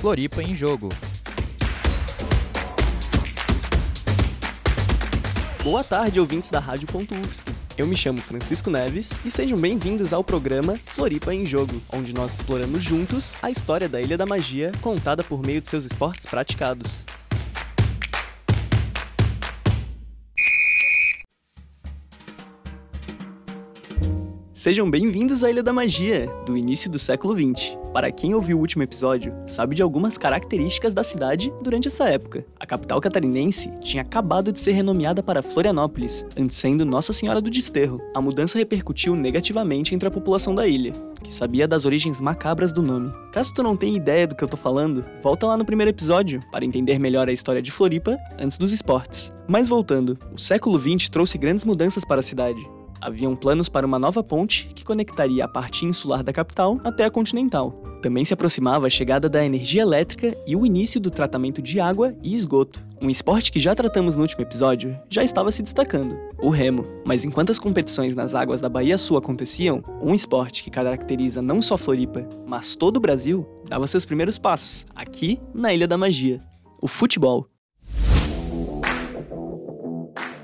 Floripa em Jogo. Boa tarde, ouvintes da Rádio.UFSC. Eu me chamo Francisco Neves e sejam bem-vindos ao programa Floripa em Jogo, onde nós exploramos juntos a história da Ilha da Magia contada por meio de seus esportes praticados. Sejam bem-vindos à Ilha da Magia, do início do século XX. Para quem ouviu o último episódio, sabe de algumas características da cidade durante essa época. A capital catarinense tinha acabado de ser renomeada para Florianópolis, antes sendo Nossa Senhora do Desterro. A mudança repercutiu negativamente entre a população da ilha, que sabia das origens macabras do nome. Caso tu não tenha ideia do que eu tô falando, volta lá no primeiro episódio para entender melhor a história de Floripa antes dos esportes. Mas voltando, o século XX trouxe grandes mudanças para a cidade. Haviam planos para uma nova ponte que conectaria a parte insular da capital até a continental. Também se aproximava a chegada da energia elétrica e o início do tratamento de água e esgoto. Um esporte que já tratamos no último episódio já estava se destacando, o remo. Mas enquanto as competições nas águas da Bahia Sul aconteciam, um esporte que caracteriza não só Floripa, mas todo o Brasil, dava seus primeiros passos, aqui na Ilha da Magia: o futebol.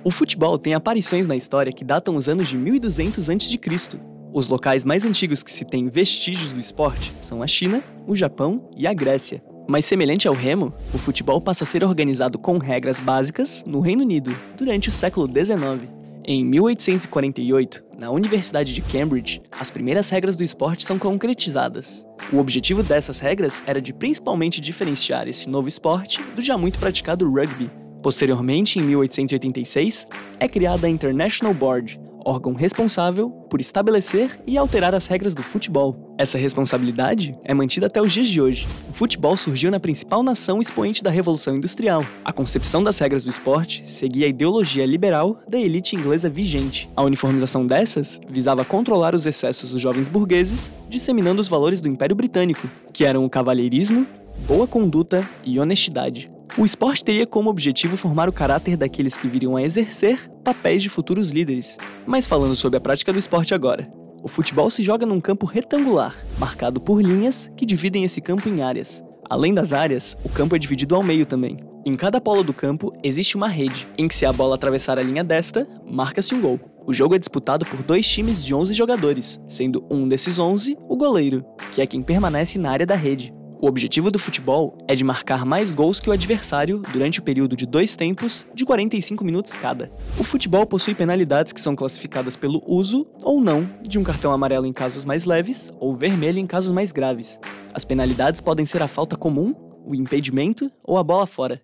O futebol tem aparições na história que datam os anos de 1200 a.C. Os locais mais antigos que se têm vestígios do esporte são a China, o Japão e a Grécia. Mas semelhante ao remo, o futebol passa a ser organizado com regras básicas no Reino Unido durante o século XIX. Em 1848, na Universidade de Cambridge, as primeiras regras do esporte são concretizadas. O objetivo dessas regras era de principalmente diferenciar esse novo esporte do já muito praticado rugby, Posteriormente, em 1886, é criada a International Board, órgão responsável por estabelecer e alterar as regras do futebol. Essa responsabilidade é mantida até os dias de hoje. O futebol surgiu na principal nação expoente da Revolução Industrial. A concepção das regras do esporte seguia a ideologia liberal da elite inglesa vigente. A uniformização dessas visava controlar os excessos dos jovens burgueses, disseminando os valores do Império Britânico, que eram o cavalheirismo, boa conduta e honestidade. O esporte teria como objetivo formar o caráter daqueles que viriam a exercer papéis de futuros líderes. Mas falando sobre a prática do esporte agora. O futebol se joga num campo retangular, marcado por linhas que dividem esse campo em áreas. Além das áreas, o campo é dividido ao meio também. Em cada polo do campo existe uma rede, em que se a bola atravessar a linha desta, marca-se um gol. O jogo é disputado por dois times de 11 jogadores, sendo um desses 11 o goleiro, que é quem permanece na área da rede. O objetivo do futebol é de marcar mais gols que o adversário durante o período de dois tempos de 45 minutos cada. O futebol possui penalidades que são classificadas pelo uso ou não de um cartão amarelo em casos mais leves ou vermelho em casos mais graves. As penalidades podem ser a falta comum, o impedimento ou a bola fora.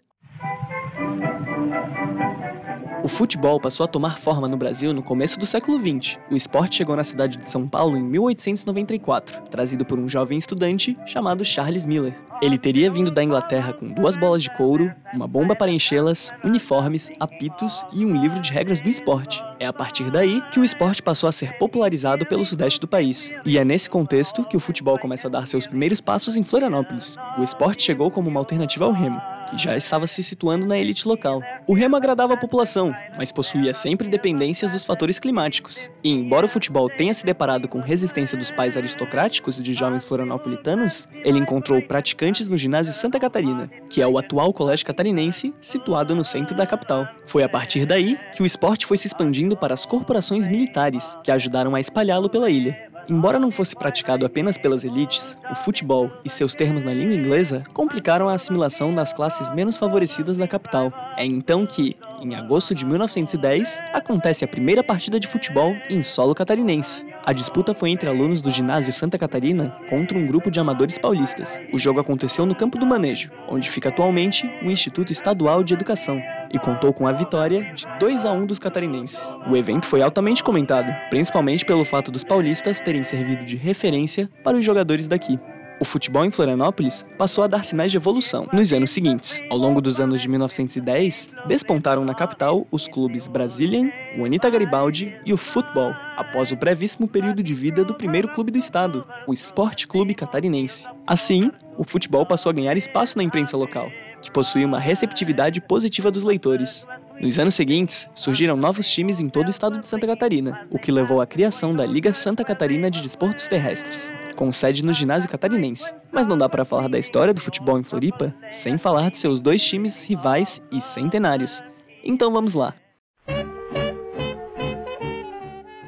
Futebol passou a tomar forma no Brasil no começo do século XX. O esporte chegou na cidade de São Paulo em 1894, trazido por um jovem estudante chamado Charles Miller. Ele teria vindo da Inglaterra com duas bolas de couro, uma bomba para enchê-las, uniformes, apitos e um livro de regras do esporte. É a partir daí que o esporte passou a ser popularizado pelo sudeste do país. E é nesse contexto que o futebol começa a dar seus primeiros passos em Florianópolis. O esporte chegou como uma alternativa ao remo, que já estava se situando na elite local. O remo agradava a população, mas possuía sempre dependências dos fatores climáticos. E embora o futebol tenha se deparado com resistência dos pais aristocráticos de jovens florianopolitanos, ele encontrou praticantes no ginásio Santa Catarina, que é o atual colégio catarinense, situado no centro da capital. Foi a partir daí que o esporte foi se expandindo para as corporações militares, que ajudaram a espalhá-lo pela ilha. Embora não fosse praticado apenas pelas elites, o futebol e seus termos na língua inglesa complicaram a assimilação das classes menos favorecidas da capital. É então que, em agosto de 1910, acontece a primeira partida de futebol em solo catarinense. A disputa foi entre alunos do ginásio Santa Catarina contra um grupo de amadores paulistas. O jogo aconteceu no Campo do Manejo, onde fica atualmente o Instituto Estadual de Educação e contou com a vitória de 2 a 1 dos catarinenses. O evento foi altamente comentado, principalmente pelo fato dos paulistas terem servido de referência para os jogadores daqui. O futebol em Florianópolis passou a dar sinais de evolução nos anos seguintes. Ao longo dos anos de 1910, despontaram na capital os clubes Brazilian, o Anita Garibaldi e o Futebol, após o brevíssimo período de vida do primeiro clube do estado, o Esporte Clube Catarinense. Assim, o futebol passou a ganhar espaço na imprensa local, que possuía uma receptividade positiva dos leitores. Nos anos seguintes, surgiram novos times em todo o estado de Santa Catarina, o que levou à criação da Liga Santa Catarina de Desportos Terrestres. com sede no ginásio catarinense. Mas não dá para falar da história do futebol em Floripa sem falar de seus dois times rivais e centenários. Então vamos lá.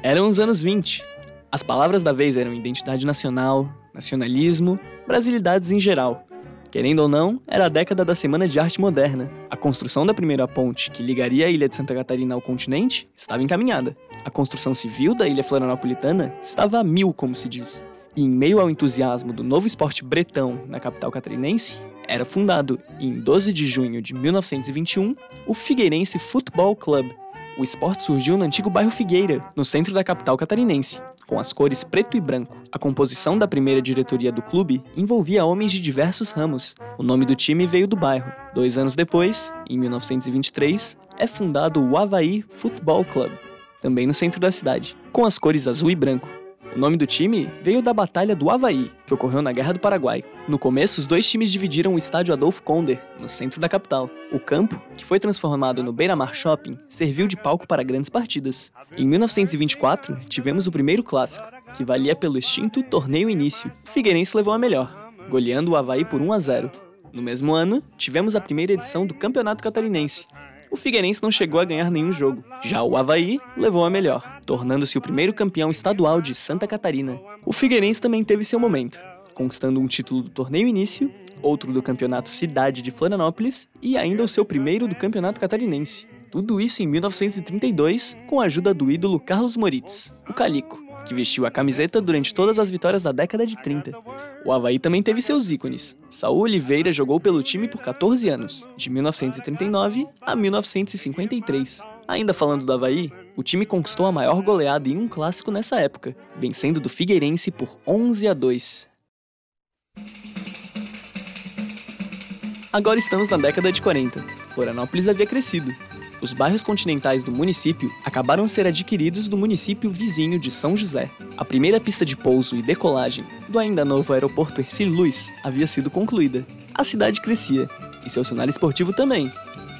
Eram os anos 20. As palavras da vez eram identidade nacional, nacionalismo, brasilidades em geral. Querendo ou não, era a década da Semana de Arte Moderna. A construção da primeira ponte, que ligaria a ilha de Santa Catarina ao continente, estava encaminhada. A construção civil da ilha florianopolitana estava a mil, como se diz. E em meio ao entusiasmo do novo esporte bretão na capital catarinense, era fundado, em 12 de junho de 1921, o Figueirense Football Club. O esporte surgiu no antigo bairro Figueira, no centro da capital catarinense, com as cores preto e branco. A composição da primeira diretoria do clube envolvia homens de diversos ramos. O nome do time veio do bairro. Dois anos depois, em 1923, é fundado o Havaí Football Club, também no centro da cidade, com as cores azul e branco. O nome do time veio da Batalha do Havaí, que ocorreu na Guerra do Paraguai. No começo, os dois times dividiram o estádio Adolfo Konder, no centro da capital. O campo, que foi transformado no Beira Mar Shopping, serviu de palco para grandes partidas. Em 1924, tivemos o primeiro clássico, que valia pelo extinto Torneio Início. O Figueirense levou a melhor, goleando o Havaí por 1 a 0. No mesmo ano, tivemos a primeira edição do Campeonato Catarinense, o Figueirense não chegou a ganhar nenhum jogo. Já o Havaí levou a melhor, tornando-se o primeiro campeão estadual de Santa Catarina. O Figueirense também teve seu momento, conquistando um título do torneio início, outro do campeonato Cidade de Florianópolis e ainda o seu primeiro do campeonato catarinense. Tudo isso em 1932, com a ajuda do ídolo Carlos Moritz, o Calico, que vestiu a camiseta durante todas as vitórias da década de 30. O Havaí também teve seus ícones. Saul Oliveira jogou pelo time por 14 anos, de 1939 a 1953. Ainda falando do Havaí, o time conquistou a maior goleada em um clássico nessa época, vencendo do Figueirense por 11 a 2. Agora estamos na década de 40. Florianópolis havia crescido, os bairros continentais do município acabaram ser adquiridos do município vizinho de São José. A primeira pista de pouso e decolagem do ainda novo aeroporto Ercílio Luz havia sido concluída. A cidade crescia, e seu cenário esportivo também.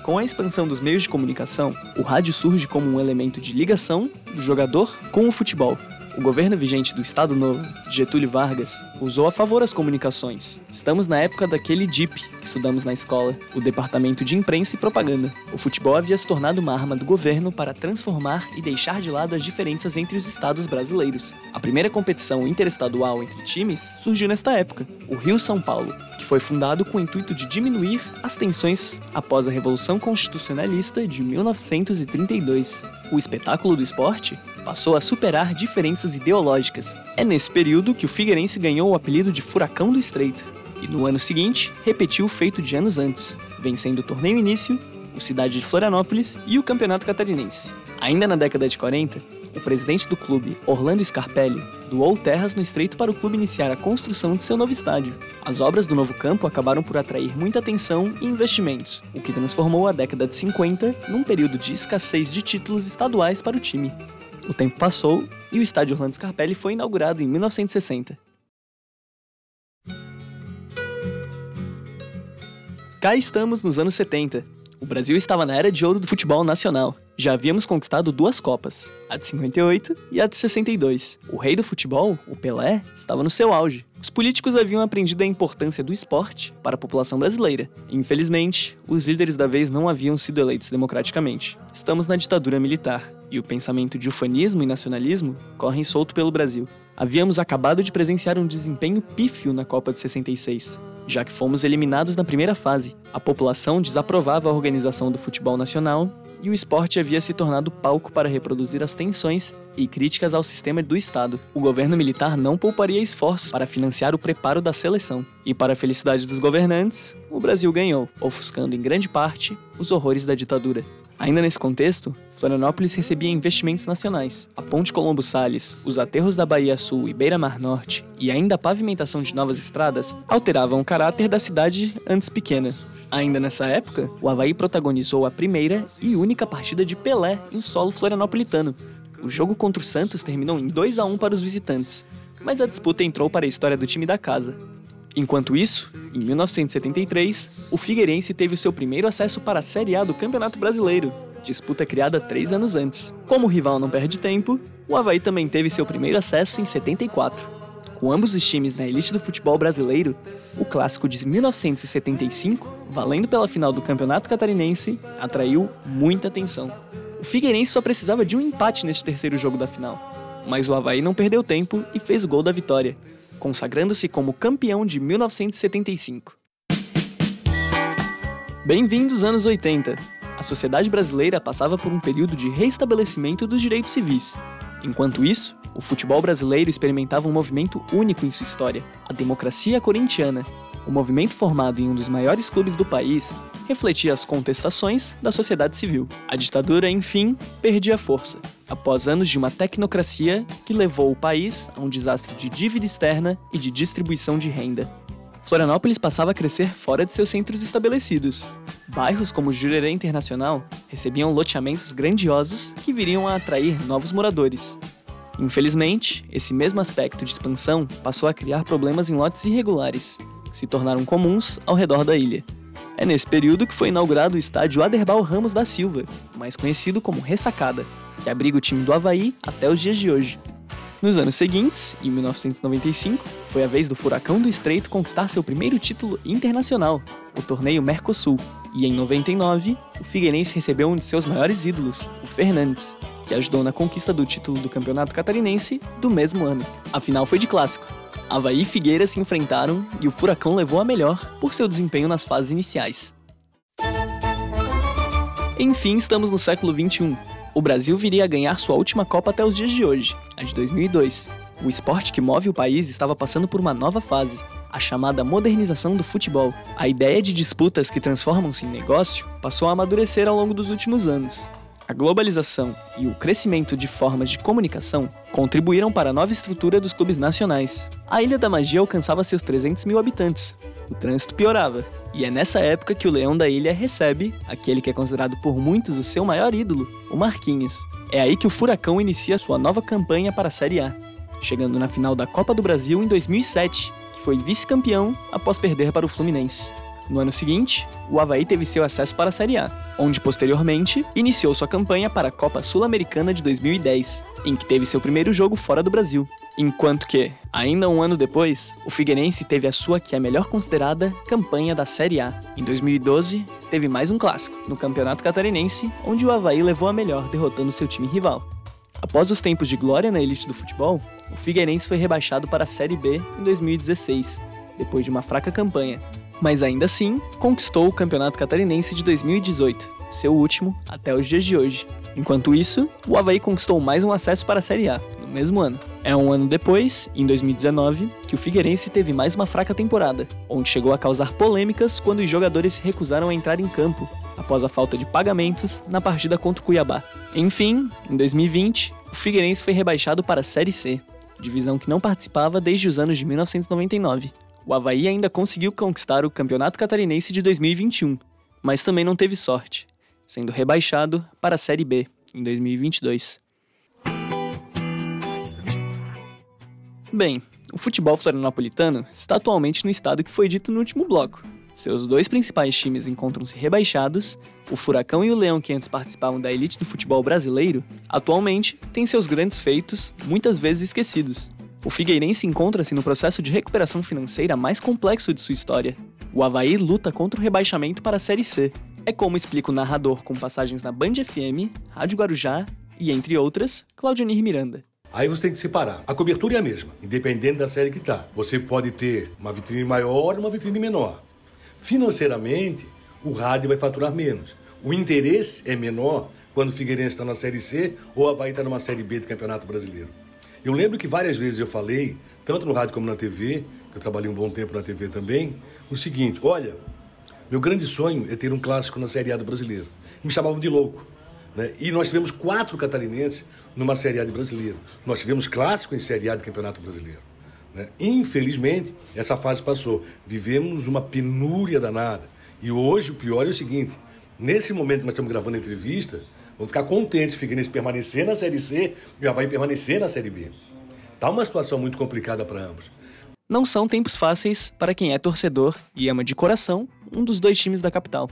Com a expansão dos meios de comunicação, o rádio surge como um elemento de ligação do jogador com o futebol. O governo vigente do Estado Novo, Getúlio Vargas, usou a favor as comunicações. Estamos na época daquele DIP que estudamos na escola, o Departamento de Imprensa e Propaganda. O futebol havia se tornado uma arma do governo para transformar e deixar de lado as diferenças entre os estados brasileiros. A primeira competição interestadual entre times surgiu nesta época, o Rio São Paulo, que foi fundado com o intuito de diminuir as tensões após a Revolução Constitucionalista de 1932. O espetáculo do esporte passou a superar diferenças ideológicas. É nesse período que o Figueirense ganhou o apelido de Furacão do Estreito, e no ano seguinte repetiu o feito de anos antes, vencendo o torneio início, o Cidade de Florianópolis e o Campeonato Catarinense. Ainda na década de 40, o presidente do clube, Orlando Scarpelli, doou terras no estreito para o clube iniciar a construção de seu novo estádio. As obras do novo campo acabaram por atrair muita atenção e investimentos, o que transformou a década de 50 num período de escassez de títulos estaduais para o time. O tempo passou e o estádio Orlando Scarpelli foi inaugurado em 1960. Cá estamos nos anos 70. O Brasil estava na era de ouro do futebol nacional. Já havíamos conquistado duas Copas, a de 58 e a de 62. O rei do futebol, o Pelé, estava no seu auge. Os políticos haviam aprendido a importância do esporte para a população brasileira. Infelizmente, os líderes da vez não haviam sido eleitos democraticamente. Estamos na ditadura militar, e o pensamento de ufanismo e nacionalismo correm solto pelo Brasil. Havíamos acabado de presenciar um desempenho pífio na Copa de 66, já que fomos eliminados na primeira fase. A população desaprovava a organização do futebol nacional e o esporte havia se tornado palco para reproduzir as tensões e críticas ao sistema do Estado. O governo militar não pouparia esforços para financiar o preparo da seleção. E, para a felicidade dos governantes, o Brasil ganhou, ofuscando em grande parte os horrores da ditadura. Ainda nesse contexto, Florianópolis recebia investimentos nacionais. A Ponte Colombo Salles, os aterros da Bahia Sul e Beira-Mar Norte e ainda a pavimentação de novas estradas alteravam o caráter da cidade antes pequena. Ainda nessa época, o Havaí protagonizou a primeira e única partida de Pelé em solo florianopolitano. O jogo contra o Santos terminou em 2 a 1 para os visitantes, mas a disputa entrou para a história do time da casa. Enquanto isso, em 1973, o Figueirense teve o seu primeiro acesso para a Série A do Campeonato Brasileiro, disputa criada três anos antes. Como o rival não perde tempo, o Havaí também teve seu primeiro acesso em 74. Com ambos os times na elite do futebol brasileiro, o clássico de 1975, valendo pela final do Campeonato Catarinense, atraiu muita atenção. O Figueirense só precisava de um empate neste terceiro jogo da final, mas o Havaí não perdeu tempo e fez o gol da vitória, consagrando-se como campeão de 1975. Bem-vindos anos 80. A sociedade brasileira passava por um período de reestabelecimento dos direitos civis. Enquanto isso, o futebol brasileiro experimentava um movimento único em sua história, a democracia corintiana. O movimento formado em um dos maiores clubes do país refletia as contestações da sociedade civil. A ditadura, enfim, perdia força, após anos de uma tecnocracia que levou o país a um desastre de dívida externa e de distribuição de renda. Florianópolis passava a crescer fora de seus centros estabelecidos. Bairros como Jurerê Internacional recebiam loteamentos grandiosos que viriam a atrair novos moradores. Infelizmente, esse mesmo aspecto de expansão passou a criar problemas em lotes irregulares, que se tornaram comuns ao redor da ilha. É nesse período que foi inaugurado o estádio Aderbal Ramos da Silva, mais conhecido como Ressacada, que abriga o time do Havaí até os dias de hoje. Nos anos seguintes, em 1995, foi a vez do Furacão do Estreito conquistar seu primeiro título internacional, o torneio Mercosul. E em 99, o Figueirense recebeu um de seus maiores ídolos, o Fernandes, que ajudou na conquista do título do Campeonato Catarinense do mesmo ano. A final foi de clássico. Havaí e Figueira se enfrentaram e o Furacão levou a melhor por seu desempenho nas fases iniciais. Enfim, estamos no século XXI. O Brasil viria a ganhar sua última Copa até os dias de hoje, a de 2002. O esporte que move o país estava passando por uma nova fase, a chamada modernização do futebol. A ideia de disputas que transformam-se em negócio passou a amadurecer ao longo dos últimos anos. A globalização e o crescimento de formas de comunicação contribuíram para a nova estrutura dos clubes nacionais. A Ilha da Magia alcançava seus 300 mil habitantes. O trânsito piorava. E é nessa época que o Leão da Ilha recebe aquele que é considerado por muitos o seu maior ídolo, o Marquinhos. É aí que o Furacão inicia sua nova campanha para a Série A, chegando na final da Copa do Brasil em 2007, que foi vice-campeão após perder para o Fluminense. No ano seguinte, o Havaí teve seu acesso para a Série A, onde posteriormente iniciou sua campanha para a Copa Sul-Americana de 2010, em que teve seu primeiro jogo fora do Brasil. Enquanto que, ainda um ano depois, o Figueirense teve a sua que é melhor considerada campanha da Série A. Em 2012, teve mais um clássico, no Campeonato Catarinense, onde o Havaí levou a melhor derrotando seu time rival. Após os tempos de glória na elite do futebol, o Figueirense foi rebaixado para a Série B em 2016, depois de uma fraca campanha, mas ainda assim conquistou o Campeonato Catarinense de 2018, seu último até os dias de hoje. Enquanto isso, o Havaí conquistou mais um acesso para a Série A, no mesmo ano. É um ano depois, em 2019, que o Figueirense teve mais uma fraca temporada, onde chegou a causar polêmicas quando os jogadores se recusaram a entrar em campo, após a falta de pagamentos na partida contra o Cuiabá. Enfim, em 2020, o Figueirense foi rebaixado para a Série C, divisão que não participava desde os anos de 1999 o Havaí ainda conseguiu conquistar o Campeonato Catarinense de 2021, mas também não teve sorte, sendo rebaixado para a Série B em 2022. Bem, o futebol florianopolitano está atualmente no estado que foi dito no último bloco. Seus dois principais times encontram-se rebaixados. O Furacão e o Leão, que antes participavam da elite do futebol brasileiro, atualmente têm seus grandes feitos muitas vezes esquecidos, o Figueirense encontra-se no processo de recuperação financeira mais complexo de sua história. O Havaí luta contra o rebaixamento para a Série C. É como explica o narrador com passagens na Band FM, Rádio Guarujá e, entre outras, Claudionir Miranda. Aí você tem que separar. A cobertura é a mesma, independente da série que tá. Você pode ter uma vitrine maior ou uma vitrine menor. Financeiramente, o rádio vai faturar menos. O interesse é menor quando o Figueirense está na Série C ou o Havaí está numa Série B do Campeonato Brasileiro. Eu lembro que várias vezes eu falei, tanto no rádio como na TV, que eu trabalhei um bom tempo na TV também, o seguinte: olha, meu grande sonho é ter um clássico na Série A do brasileiro. me chamavam de louco. Né? E nós tivemos quatro catarinenses numa Série A de brasileiro. Nós tivemos clássico em Série A de Campeonato Brasileiro. Né? Infelizmente, essa fase passou. Vivemos uma penúria danada. E hoje o pior é o seguinte: nesse momento que nós estamos gravando a entrevista, Vamos ficar contentes, Figueirense permanecer na Série C e o Havaí permanecer na Série B. Tá uma situação muito complicada para ambos. Não são tempos fáceis para quem é torcedor e ama de coração um dos dois times da capital.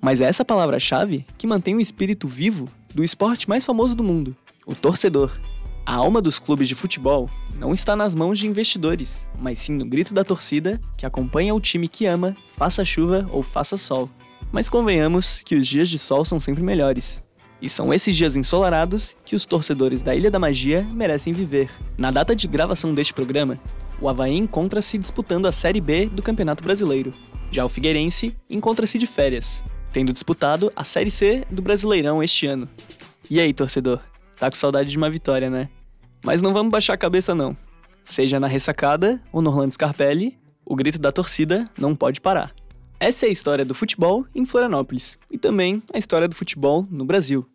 Mas é essa palavra-chave que mantém o espírito vivo do esporte mais famoso do mundo, o torcedor. A alma dos clubes de futebol não está nas mãos de investidores, mas sim no grito da torcida que acompanha o time que ama, faça chuva ou faça sol. Mas convenhamos que os dias de sol são sempre melhores. E são esses dias ensolarados que os torcedores da Ilha da Magia merecem viver. Na data de gravação deste programa, o Havaí encontra-se disputando a Série B do Campeonato Brasileiro. Já o Figueirense encontra-se de férias, tendo disputado a Série C do Brasileirão este ano. E aí, torcedor? Tá com saudade de uma vitória, né? Mas não vamos baixar a cabeça não. Seja na ressacada ou no Orlando Scarpelli, o grito da torcida não pode parar. Essa é a história do futebol em Florianópolis e também a história do futebol no Brasil.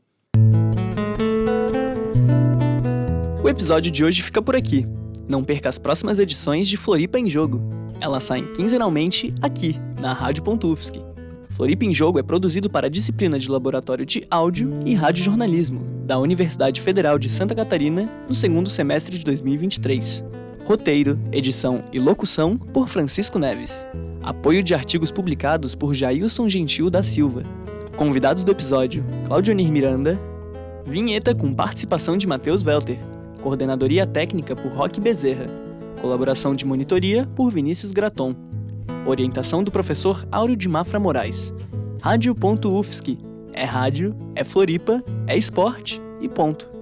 O episódio de hoje fica por aqui. Não perca as próximas edições de Floripa em Jogo. Elas saem quinzenalmente aqui, na Rádio.UFSC. Floripa em Jogo é produzido para a disciplina de Laboratório de Áudio e Radiojornalismo da Universidade Federal de Santa Catarina no segundo semestre de 2023. Roteiro, edição e locução por Francisco Neves. Apoio de artigos publicados por Jailson Gentil da Silva. Convidados do episódio: Claudionir Miranda. Vinheta com participação de Matheus Welter. Coordenadoria técnica por Roque Bezerra. Colaboração de monitoria por Vinícius Graton. Orientação do professor Áureo de Mafra Moraes. Rádio.UFSC. É rádio, é Floripa, é esporte e ponto.